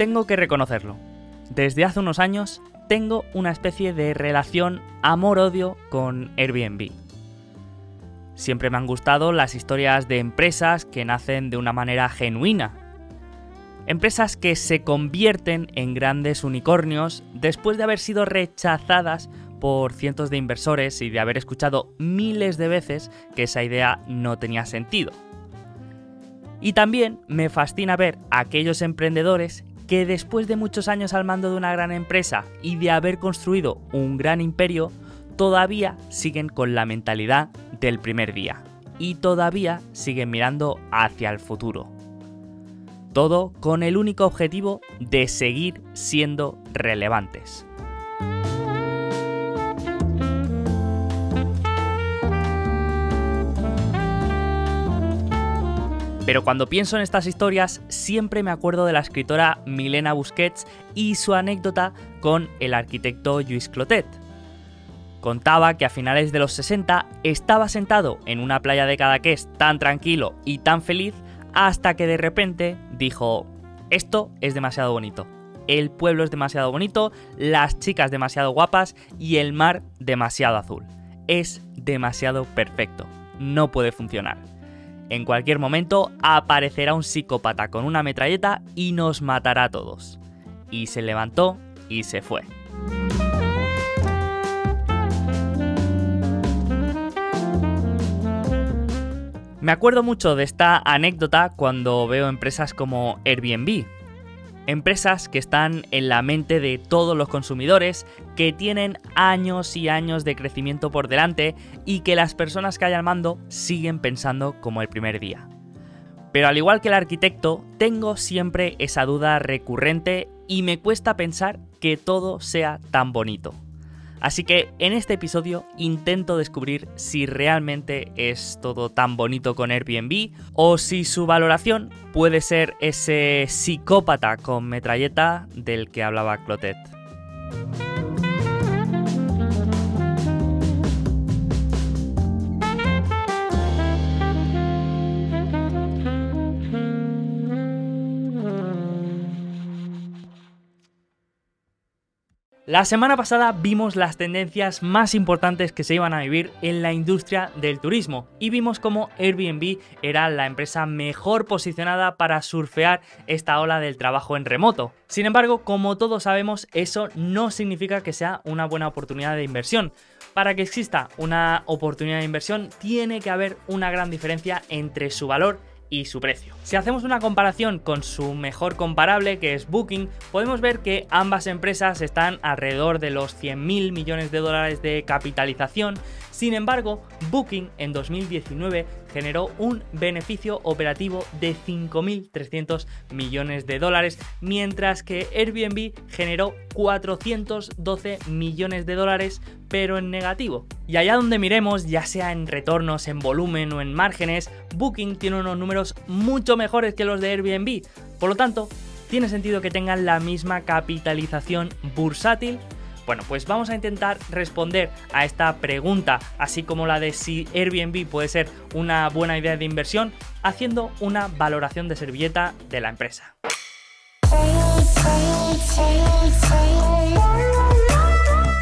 Tengo que reconocerlo. Desde hace unos años tengo una especie de relación amor-odio con Airbnb. Siempre me han gustado las historias de empresas que nacen de una manera genuina. Empresas que se convierten en grandes unicornios después de haber sido rechazadas por cientos de inversores y de haber escuchado miles de veces que esa idea no tenía sentido. Y también me fascina ver a aquellos emprendedores que después de muchos años al mando de una gran empresa y de haber construido un gran imperio, todavía siguen con la mentalidad del primer día y todavía siguen mirando hacia el futuro. Todo con el único objetivo de seguir siendo relevantes. Pero cuando pienso en estas historias siempre me acuerdo de la escritora Milena Busquets y su anécdota con el arquitecto Lluís Clotet. Contaba que a finales de los 60 estaba sentado en una playa de Cadaqués tan tranquilo y tan feliz hasta que de repente dijo, esto es demasiado bonito. El pueblo es demasiado bonito, las chicas demasiado guapas y el mar demasiado azul. Es demasiado perfecto. No puede funcionar. En cualquier momento aparecerá un psicópata con una metralleta y nos matará a todos. Y se levantó y se fue. Me acuerdo mucho de esta anécdota cuando veo empresas como Airbnb, Empresas que están en la mente de todos los consumidores, que tienen años y años de crecimiento por delante y que las personas que hay al mando siguen pensando como el primer día. Pero al igual que el arquitecto, tengo siempre esa duda recurrente y me cuesta pensar que todo sea tan bonito. Así que en este episodio intento descubrir si realmente es todo tan bonito con Airbnb o si su valoración puede ser ese psicópata con metralleta del que hablaba Clotet. La semana pasada vimos las tendencias más importantes que se iban a vivir en la industria del turismo y vimos cómo Airbnb era la empresa mejor posicionada para surfear esta ola del trabajo en remoto. Sin embargo, como todos sabemos, eso no significa que sea una buena oportunidad de inversión. Para que exista una oportunidad de inversión tiene que haber una gran diferencia entre su valor y su precio. Si hacemos una comparación con su mejor comparable, que es Booking, podemos ver que ambas empresas están alrededor de los 100.000 millones de dólares de capitalización. Sin embargo, Booking en 2019 generó un beneficio operativo de 5.300 millones de dólares, mientras que Airbnb generó 412 millones de dólares, pero en negativo. Y allá donde miremos, ya sea en retornos, en volumen o en márgenes, Booking tiene unos números mucho mejores que los de Airbnb. Por lo tanto, tiene sentido que tengan la misma capitalización bursátil bueno, pues vamos a intentar responder a esta pregunta, así como la de si Airbnb puede ser una buena idea de inversión, haciendo una valoración de servilleta de la empresa.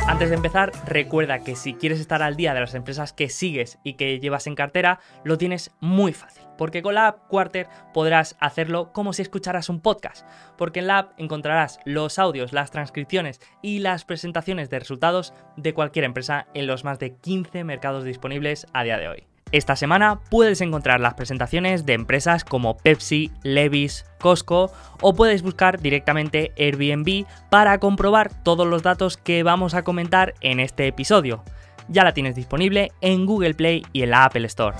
Antes de empezar, recuerda que si quieres estar al día de las empresas que sigues y que llevas en cartera, lo tienes muy fácil porque con la app Quarter podrás hacerlo como si escucharas un podcast, porque en la app encontrarás los audios, las transcripciones y las presentaciones de resultados de cualquier empresa en los más de 15 mercados disponibles a día de hoy. Esta semana puedes encontrar las presentaciones de empresas como Pepsi, Levis, Costco o puedes buscar directamente Airbnb para comprobar todos los datos que vamos a comentar en este episodio. Ya la tienes disponible en Google Play y en la Apple Store.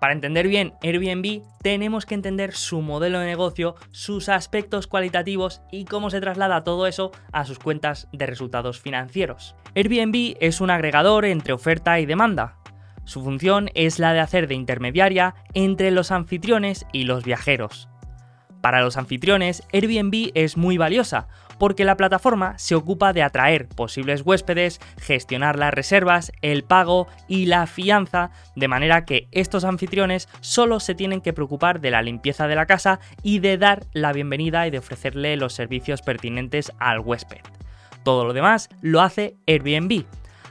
Para entender bien Airbnb tenemos que entender su modelo de negocio, sus aspectos cualitativos y cómo se traslada todo eso a sus cuentas de resultados financieros. Airbnb es un agregador entre oferta y demanda. Su función es la de hacer de intermediaria entre los anfitriones y los viajeros. Para los anfitriones, Airbnb es muy valiosa, porque la plataforma se ocupa de atraer posibles huéspedes, gestionar las reservas, el pago y la fianza, de manera que estos anfitriones solo se tienen que preocupar de la limpieza de la casa y de dar la bienvenida y de ofrecerle los servicios pertinentes al huésped. Todo lo demás lo hace Airbnb.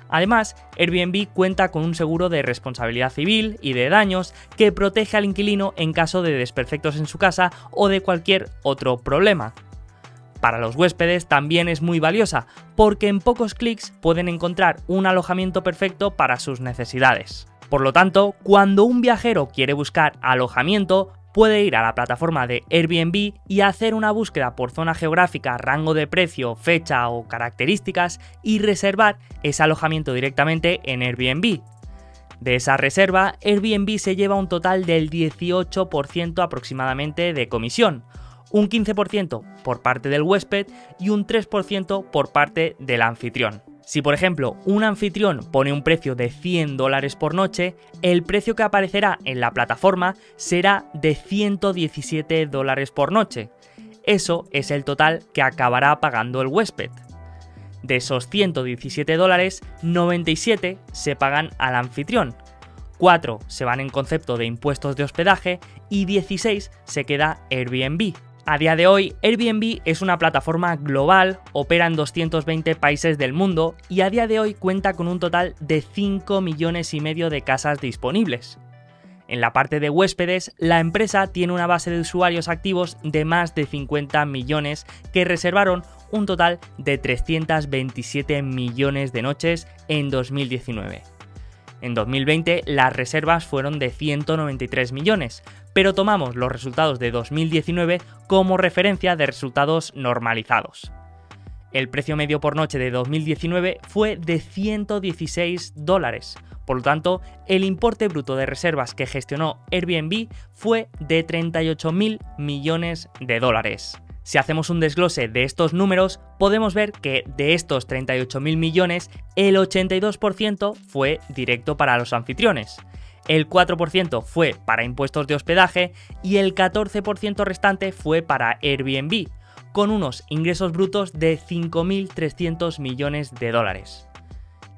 Además, Airbnb cuenta con un seguro de responsabilidad civil y de daños que protege al inquilino en caso de desperfectos en su casa o de cualquier otro problema. Para los huéspedes también es muy valiosa, porque en pocos clics pueden encontrar un alojamiento perfecto para sus necesidades. Por lo tanto, cuando un viajero quiere buscar alojamiento, puede ir a la plataforma de Airbnb y hacer una búsqueda por zona geográfica, rango de precio, fecha o características y reservar ese alojamiento directamente en Airbnb. De esa reserva, Airbnb se lleva un total del 18% aproximadamente de comisión, un 15% por parte del huésped y un 3% por parte del anfitrión. Si por ejemplo un anfitrión pone un precio de 100 dólares por noche, el precio que aparecerá en la plataforma será de 117 dólares por noche. Eso es el total que acabará pagando el huésped. De esos 117 dólares, 97 se pagan al anfitrión, 4 se van en concepto de impuestos de hospedaje y 16 se queda Airbnb. A día de hoy, Airbnb es una plataforma global, opera en 220 países del mundo y a día de hoy cuenta con un total de 5 millones y medio de casas disponibles. En la parte de huéspedes, la empresa tiene una base de usuarios activos de más de 50 millones que reservaron un total de 327 millones de noches en 2019. En 2020 las reservas fueron de 193 millones, pero tomamos los resultados de 2019 como referencia de resultados normalizados. El precio medio por noche de 2019 fue de 116 dólares, por lo tanto, el importe bruto de reservas que gestionó Airbnb fue de 38.000 millones de dólares. Si hacemos un desglose de estos números, podemos ver que de estos 38.000 millones, el 82% fue directo para los anfitriones, el 4% fue para impuestos de hospedaje y el 14% restante fue para Airbnb, con unos ingresos brutos de 5.300 millones de dólares.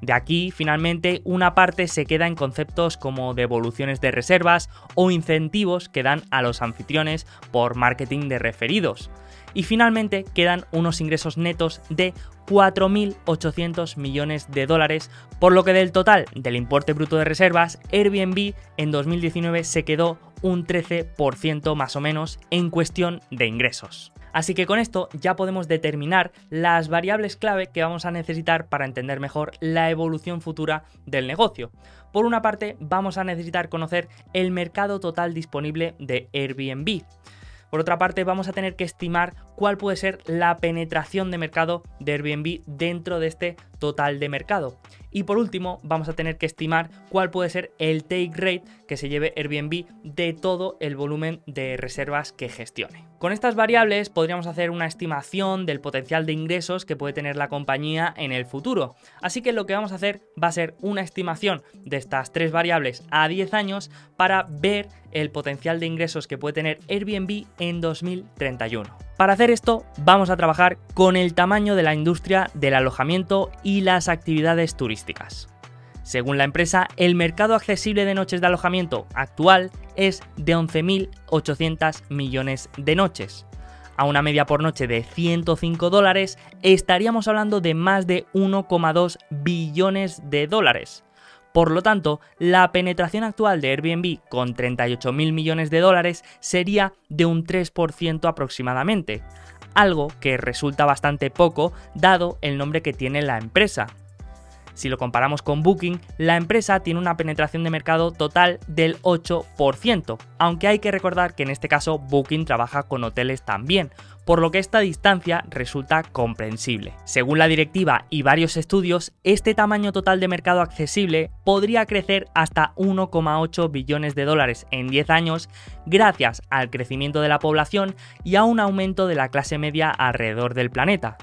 De aquí, finalmente, una parte se queda en conceptos como devoluciones de reservas o incentivos que dan a los anfitriones por marketing de referidos. Y finalmente quedan unos ingresos netos de 4.800 millones de dólares, por lo que del total del importe bruto de reservas, Airbnb en 2019 se quedó un 13% más o menos en cuestión de ingresos. Así que con esto ya podemos determinar las variables clave que vamos a necesitar para entender mejor la evolución futura del negocio. Por una parte, vamos a necesitar conocer el mercado total disponible de Airbnb. Por otra parte, vamos a tener que estimar cuál puede ser la penetración de mercado de Airbnb dentro de este total de mercado. Y por último, vamos a tener que estimar cuál puede ser el take rate que se lleve Airbnb de todo el volumen de reservas que gestione. Con estas variables podríamos hacer una estimación del potencial de ingresos que puede tener la compañía en el futuro. Así que lo que vamos a hacer va a ser una estimación de estas tres variables a 10 años para ver el potencial de ingresos que puede tener Airbnb en 2031. Para hacer esto vamos a trabajar con el tamaño de la industria del alojamiento y las actividades turísticas. Según la empresa, el mercado accesible de noches de alojamiento actual es de 11.800 millones de noches. A una media por noche de 105 dólares estaríamos hablando de más de 1,2 billones de dólares. Por lo tanto, la penetración actual de Airbnb con 38 mil millones de dólares sería de un 3% aproximadamente, algo que resulta bastante poco dado el nombre que tiene la empresa. Si lo comparamos con Booking, la empresa tiene una penetración de mercado total del 8%, aunque hay que recordar que en este caso Booking trabaja con hoteles también, por lo que esta distancia resulta comprensible. Según la directiva y varios estudios, este tamaño total de mercado accesible podría crecer hasta 1,8 billones de dólares en 10 años gracias al crecimiento de la población y a un aumento de la clase media alrededor del planeta.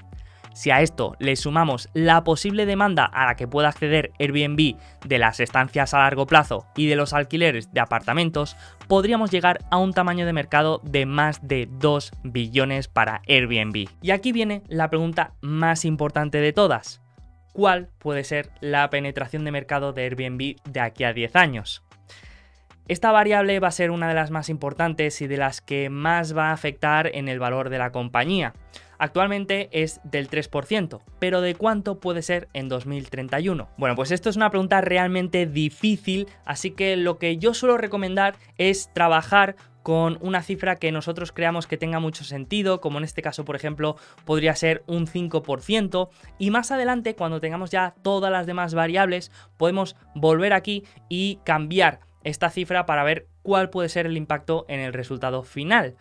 Si a esto le sumamos la posible demanda a la que pueda acceder Airbnb de las estancias a largo plazo y de los alquileres de apartamentos, podríamos llegar a un tamaño de mercado de más de 2 billones para Airbnb. Y aquí viene la pregunta más importante de todas. ¿Cuál puede ser la penetración de mercado de Airbnb de aquí a 10 años? Esta variable va a ser una de las más importantes y de las que más va a afectar en el valor de la compañía. Actualmente es del 3%, pero ¿de cuánto puede ser en 2031? Bueno, pues esto es una pregunta realmente difícil, así que lo que yo suelo recomendar es trabajar con una cifra que nosotros creamos que tenga mucho sentido, como en este caso, por ejemplo, podría ser un 5%, y más adelante, cuando tengamos ya todas las demás variables, podemos volver aquí y cambiar esta cifra para ver cuál puede ser el impacto en el resultado final.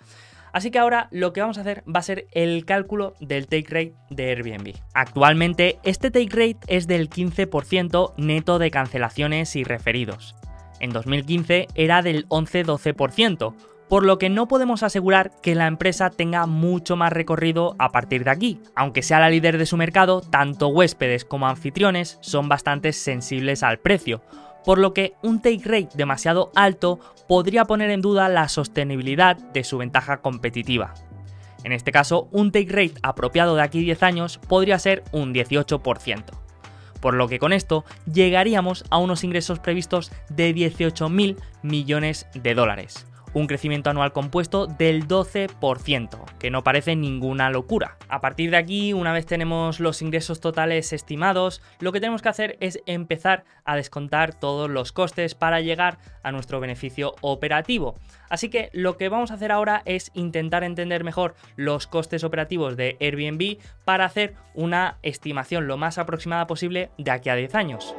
Así que ahora lo que vamos a hacer va a ser el cálculo del take rate de Airbnb. Actualmente este take rate es del 15% neto de cancelaciones y referidos. En 2015 era del 11-12%, por lo que no podemos asegurar que la empresa tenga mucho más recorrido a partir de aquí. Aunque sea la líder de su mercado, tanto huéspedes como anfitriones son bastante sensibles al precio, por lo que un take rate demasiado alto podría poner en duda la sostenibilidad de su ventaja competitiva. En este caso, un take rate apropiado de aquí 10 años podría ser un 18%. Por lo que con esto llegaríamos a unos ingresos previstos de 18.000 millones de dólares, un crecimiento anual compuesto del 12%, que no parece ninguna locura. A partir de aquí, una vez tenemos los ingresos totales estimados, lo que tenemos que hacer es empezar a descontar todos los costes para llegar a nuestro beneficio operativo. Así que lo que vamos a hacer ahora es intentar entender mejor los costes operativos de Airbnb para hacer una estimación lo más aproximada posible de aquí a 10 años.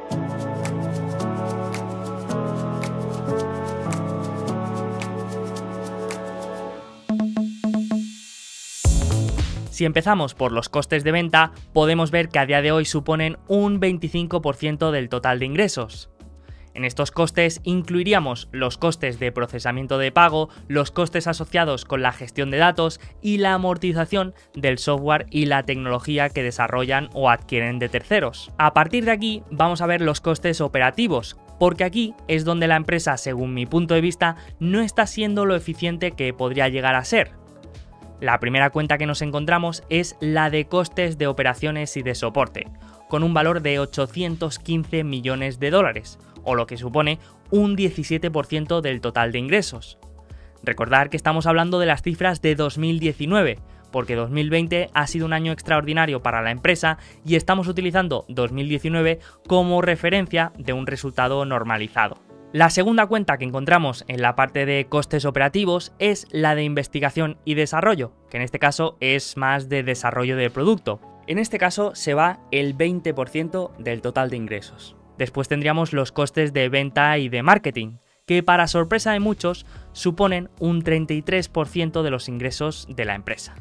Si empezamos por los costes de venta, podemos ver que a día de hoy suponen un 25% del total de ingresos. En estos costes incluiríamos los costes de procesamiento de pago, los costes asociados con la gestión de datos y la amortización del software y la tecnología que desarrollan o adquieren de terceros. A partir de aquí vamos a ver los costes operativos, porque aquí es donde la empresa, según mi punto de vista, no está siendo lo eficiente que podría llegar a ser. La primera cuenta que nos encontramos es la de costes de operaciones y de soporte, con un valor de 815 millones de dólares, o lo que supone un 17% del total de ingresos. Recordar que estamos hablando de las cifras de 2019, porque 2020 ha sido un año extraordinario para la empresa y estamos utilizando 2019 como referencia de un resultado normalizado. La segunda cuenta que encontramos en la parte de costes operativos es la de investigación y desarrollo, que en este caso es más de desarrollo de producto. En este caso se va el 20% del total de ingresos. Después tendríamos los costes de venta y de marketing, que para sorpresa de muchos suponen un 33% de los ingresos de la empresa.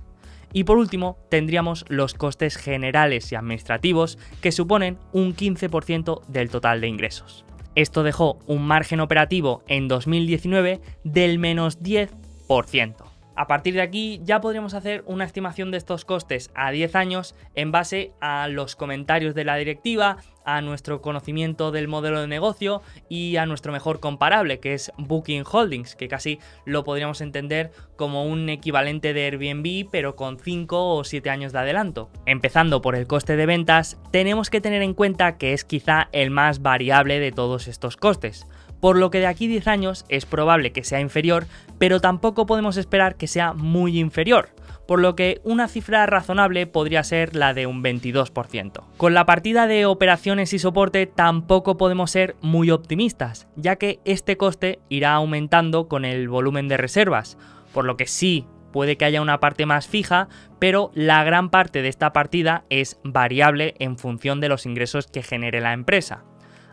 Y por último, tendríamos los costes generales y administrativos, que suponen un 15% del total de ingresos. Esto dejó un margen operativo en 2019 del menos 10%. A partir de aquí ya podríamos hacer una estimación de estos costes a 10 años en base a los comentarios de la directiva, a nuestro conocimiento del modelo de negocio y a nuestro mejor comparable, que es Booking Holdings, que casi lo podríamos entender como un equivalente de Airbnb, pero con 5 o 7 años de adelanto. Empezando por el coste de ventas, tenemos que tener en cuenta que es quizá el más variable de todos estos costes por lo que de aquí 10 años es probable que sea inferior, pero tampoco podemos esperar que sea muy inferior, por lo que una cifra razonable podría ser la de un 22%. Con la partida de operaciones y soporte tampoco podemos ser muy optimistas, ya que este coste irá aumentando con el volumen de reservas, por lo que sí puede que haya una parte más fija, pero la gran parte de esta partida es variable en función de los ingresos que genere la empresa.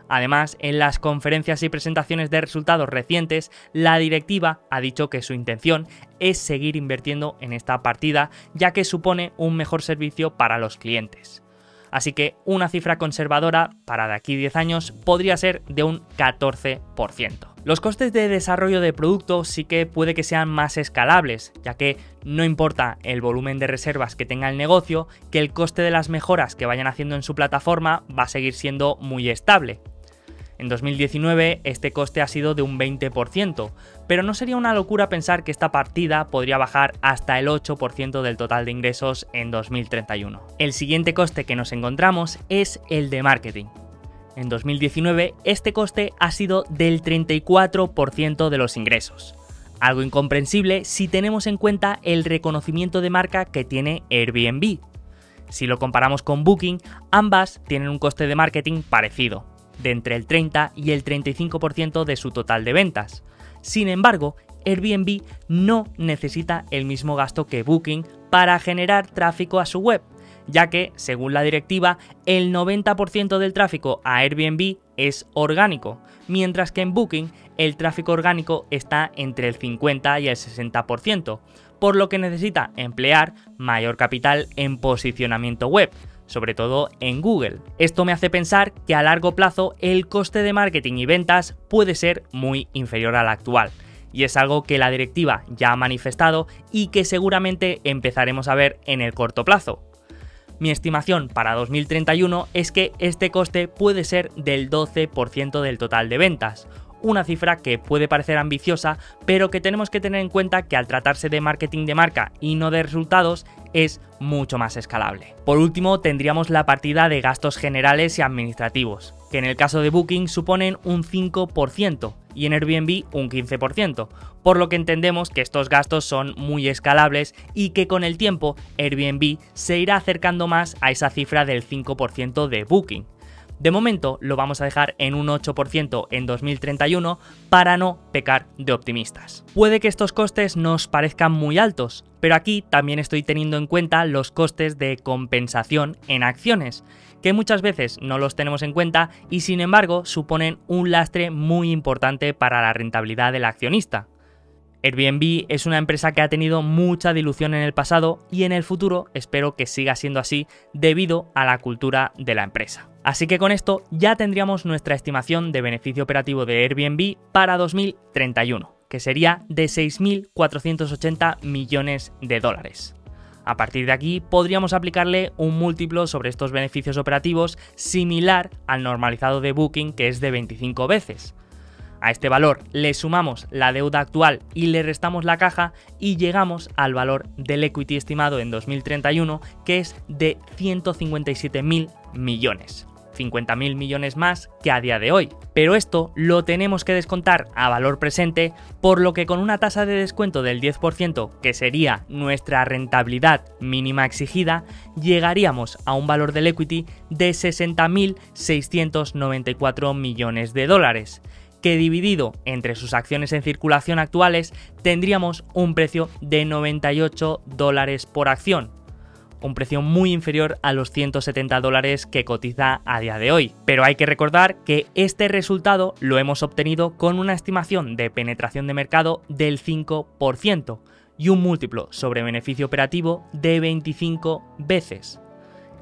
Además, en las conferencias y presentaciones de resultados recientes, la directiva ha dicho que su intención es seguir invirtiendo en esta partida, ya que supone un mejor servicio para los clientes. Así que una cifra conservadora para de aquí 10 años podría ser de un 14%. Los costes de desarrollo de producto sí que puede que sean más escalables, ya que no importa el volumen de reservas que tenga el negocio, que el coste de las mejoras que vayan haciendo en su plataforma va a seguir siendo muy estable. En 2019 este coste ha sido de un 20%, pero no sería una locura pensar que esta partida podría bajar hasta el 8% del total de ingresos en 2031. El siguiente coste que nos encontramos es el de marketing. En 2019 este coste ha sido del 34% de los ingresos. Algo incomprensible si tenemos en cuenta el reconocimiento de marca que tiene Airbnb. Si lo comparamos con Booking, ambas tienen un coste de marketing parecido, de entre el 30 y el 35% de su total de ventas. Sin embargo, Airbnb no necesita el mismo gasto que Booking para generar tráfico a su web, ya que, según la directiva, el 90% del tráfico a Airbnb es orgánico, mientras que en Booking el tráfico orgánico está entre el 50 y el 60%, por lo que necesita emplear mayor capital en posicionamiento web, sobre todo en Google. Esto me hace pensar que a largo plazo el coste de marketing y ventas puede ser muy inferior al actual. Y es algo que la directiva ya ha manifestado y que seguramente empezaremos a ver en el corto plazo. Mi estimación para 2031 es que este coste puede ser del 12% del total de ventas, una cifra que puede parecer ambiciosa, pero que tenemos que tener en cuenta que al tratarse de marketing de marca y no de resultados, es mucho más escalable. Por último, tendríamos la partida de gastos generales y administrativos, que en el caso de Booking suponen un 5% y en Airbnb un 15%, por lo que entendemos que estos gastos son muy escalables y que con el tiempo Airbnb se irá acercando más a esa cifra del 5% de Booking. De momento lo vamos a dejar en un 8% en 2031 para no pecar de optimistas. Puede que estos costes nos parezcan muy altos, pero aquí también estoy teniendo en cuenta los costes de compensación en acciones, que muchas veces no los tenemos en cuenta y sin embargo suponen un lastre muy importante para la rentabilidad del accionista. Airbnb es una empresa que ha tenido mucha dilución en el pasado y en el futuro espero que siga siendo así debido a la cultura de la empresa. Así que con esto ya tendríamos nuestra estimación de beneficio operativo de Airbnb para 2031, que sería de 6.480 millones de dólares. A partir de aquí podríamos aplicarle un múltiplo sobre estos beneficios operativos similar al normalizado de Booking que es de 25 veces. A este valor le sumamos la deuda actual y le restamos la caja y llegamos al valor del equity estimado en 2031 que es de 157.000 millones. 50.000 millones más que a día de hoy. Pero esto lo tenemos que descontar a valor presente, por lo que con una tasa de descuento del 10%, que sería nuestra rentabilidad mínima exigida, llegaríamos a un valor del equity de 60.694 millones de dólares que dividido entre sus acciones en circulación actuales tendríamos un precio de 98 dólares por acción, un precio muy inferior a los 170 dólares que cotiza a día de hoy. Pero hay que recordar que este resultado lo hemos obtenido con una estimación de penetración de mercado del 5% y un múltiplo sobre beneficio operativo de 25 veces.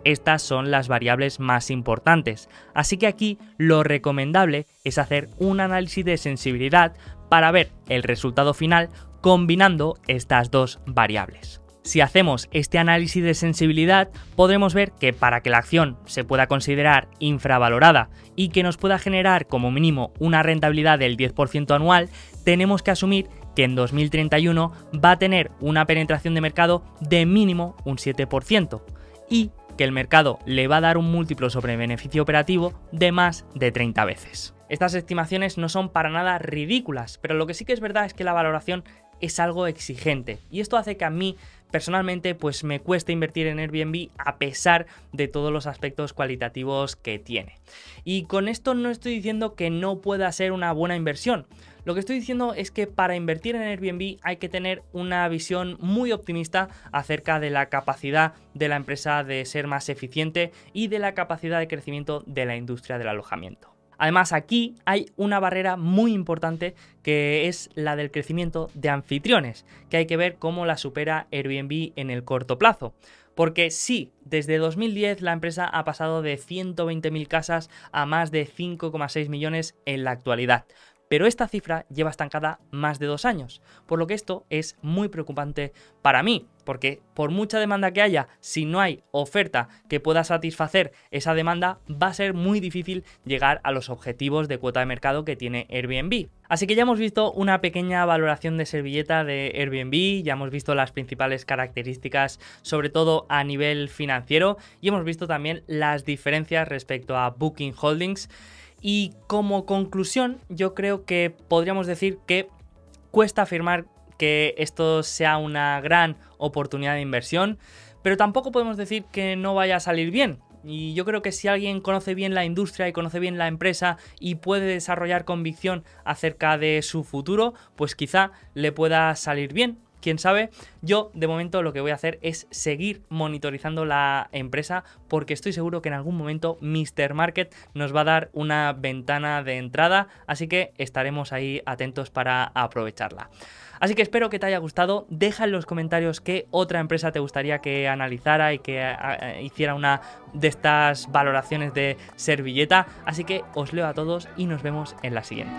Estas son las variables más importantes, así que aquí lo recomendable es hacer un análisis de sensibilidad para ver el resultado final combinando estas dos variables. Si hacemos este análisis de sensibilidad, podremos ver que para que la acción se pueda considerar infravalorada y que nos pueda generar como mínimo una rentabilidad del 10% anual, tenemos que asumir que en 2031 va a tener una penetración de mercado de mínimo un 7% y que el mercado le va a dar un múltiplo sobre beneficio operativo de más de 30 veces. Estas estimaciones no son para nada ridículas, pero lo que sí que es verdad es que la valoración es algo exigente y esto hace que a mí personalmente pues me cuesta invertir en Airbnb a pesar de todos los aspectos cualitativos que tiene. Y con esto no estoy diciendo que no pueda ser una buena inversión. Lo que estoy diciendo es que para invertir en Airbnb hay que tener una visión muy optimista acerca de la capacidad de la empresa de ser más eficiente y de la capacidad de crecimiento de la industria del alojamiento. Además, aquí hay una barrera muy importante que es la del crecimiento de anfitriones, que hay que ver cómo la supera Airbnb en el corto plazo. Porque sí, desde 2010 la empresa ha pasado de 120.000 casas a más de 5,6 millones en la actualidad pero esta cifra lleva estancada más de dos años, por lo que esto es muy preocupante para mí, porque por mucha demanda que haya, si no hay oferta que pueda satisfacer esa demanda, va a ser muy difícil llegar a los objetivos de cuota de mercado que tiene Airbnb. Así que ya hemos visto una pequeña valoración de servilleta de Airbnb, ya hemos visto las principales características, sobre todo a nivel financiero, y hemos visto también las diferencias respecto a Booking Holdings. Y como conclusión, yo creo que podríamos decir que cuesta afirmar que esto sea una gran oportunidad de inversión, pero tampoco podemos decir que no vaya a salir bien. Y yo creo que si alguien conoce bien la industria y conoce bien la empresa y puede desarrollar convicción acerca de su futuro, pues quizá le pueda salir bien quién sabe. Yo de momento lo que voy a hacer es seguir monitorizando la empresa porque estoy seguro que en algún momento Mr. Market nos va a dar una ventana de entrada, así que estaremos ahí atentos para aprovecharla. Así que espero que te haya gustado. Deja en los comentarios qué otra empresa te gustaría que analizara y que hiciera una de estas valoraciones de servilleta. Así que os leo a todos y nos vemos en la siguiente.